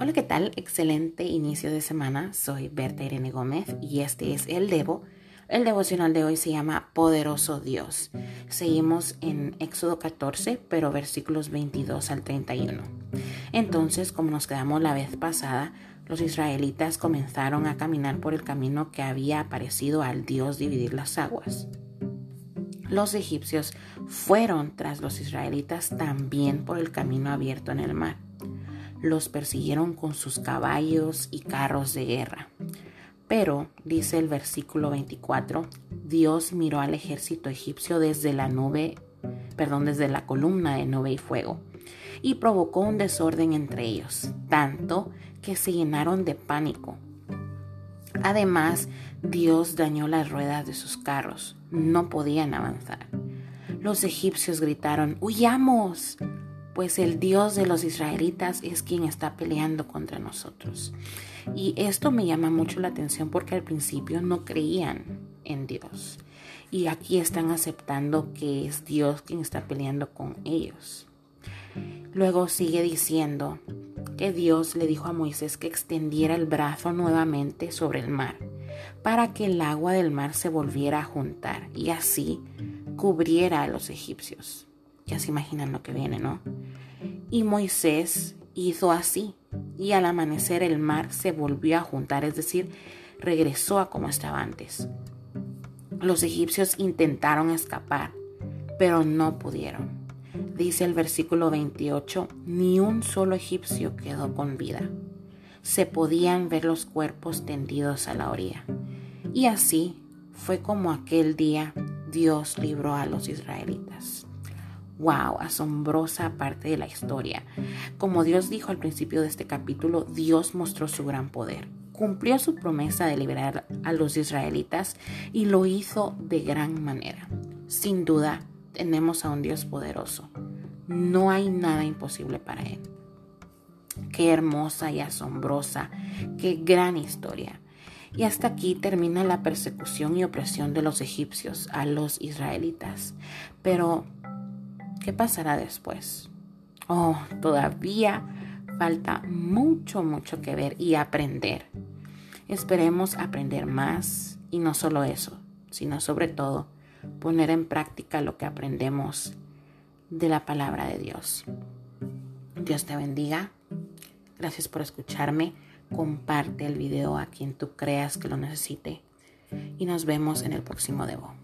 Hola, ¿qué tal? Excelente inicio de semana. Soy Berta Irene Gómez y este es el Devo. El devocional de hoy se llama Poderoso Dios. Seguimos en Éxodo 14, pero versículos 22 al 31. Entonces, como nos quedamos la vez pasada, los israelitas comenzaron a caminar por el camino que había aparecido al Dios dividir las aguas. Los egipcios fueron tras los israelitas también por el camino abierto en el mar los persiguieron con sus caballos y carros de guerra. Pero, dice el versículo 24, Dios miró al ejército egipcio desde la nube, perdón, desde la columna de nube y fuego, y provocó un desorden entre ellos, tanto que se llenaron de pánico. Además, Dios dañó las ruedas de sus carros, no podían avanzar. Los egipcios gritaron, ¡Huyamos! Pues el Dios de los israelitas es quien está peleando contra nosotros. Y esto me llama mucho la atención porque al principio no creían en Dios. Y aquí están aceptando que es Dios quien está peleando con ellos. Luego sigue diciendo que Dios le dijo a Moisés que extendiera el brazo nuevamente sobre el mar para que el agua del mar se volviera a juntar y así cubriera a los egipcios. Ya se imaginan lo que viene, ¿no? Y Moisés hizo así, y al amanecer el mar se volvió a juntar, es decir, regresó a como estaba antes. Los egipcios intentaron escapar, pero no pudieron. Dice el versículo 28, ni un solo egipcio quedó con vida. Se podían ver los cuerpos tendidos a la orilla. Y así fue como aquel día Dios libró a los israelitas wow, asombrosa parte de la historia. Como Dios dijo al principio de este capítulo, Dios mostró su gran poder. Cumplió su promesa de liberar a los israelitas y lo hizo de gran manera. Sin duda, tenemos a un Dios poderoso. No hay nada imposible para Él. Qué hermosa y asombrosa, qué gran historia. Y hasta aquí termina la persecución y opresión de los egipcios a los israelitas. Pero ¿Qué pasará después? Oh, todavía falta mucho, mucho que ver y aprender. Esperemos aprender más y no solo eso, sino sobre todo poner en práctica lo que aprendemos de la palabra de Dios. Dios te bendiga. Gracias por escucharme. Comparte el video a quien tú creas que lo necesite. Y nos vemos en el próximo Devo.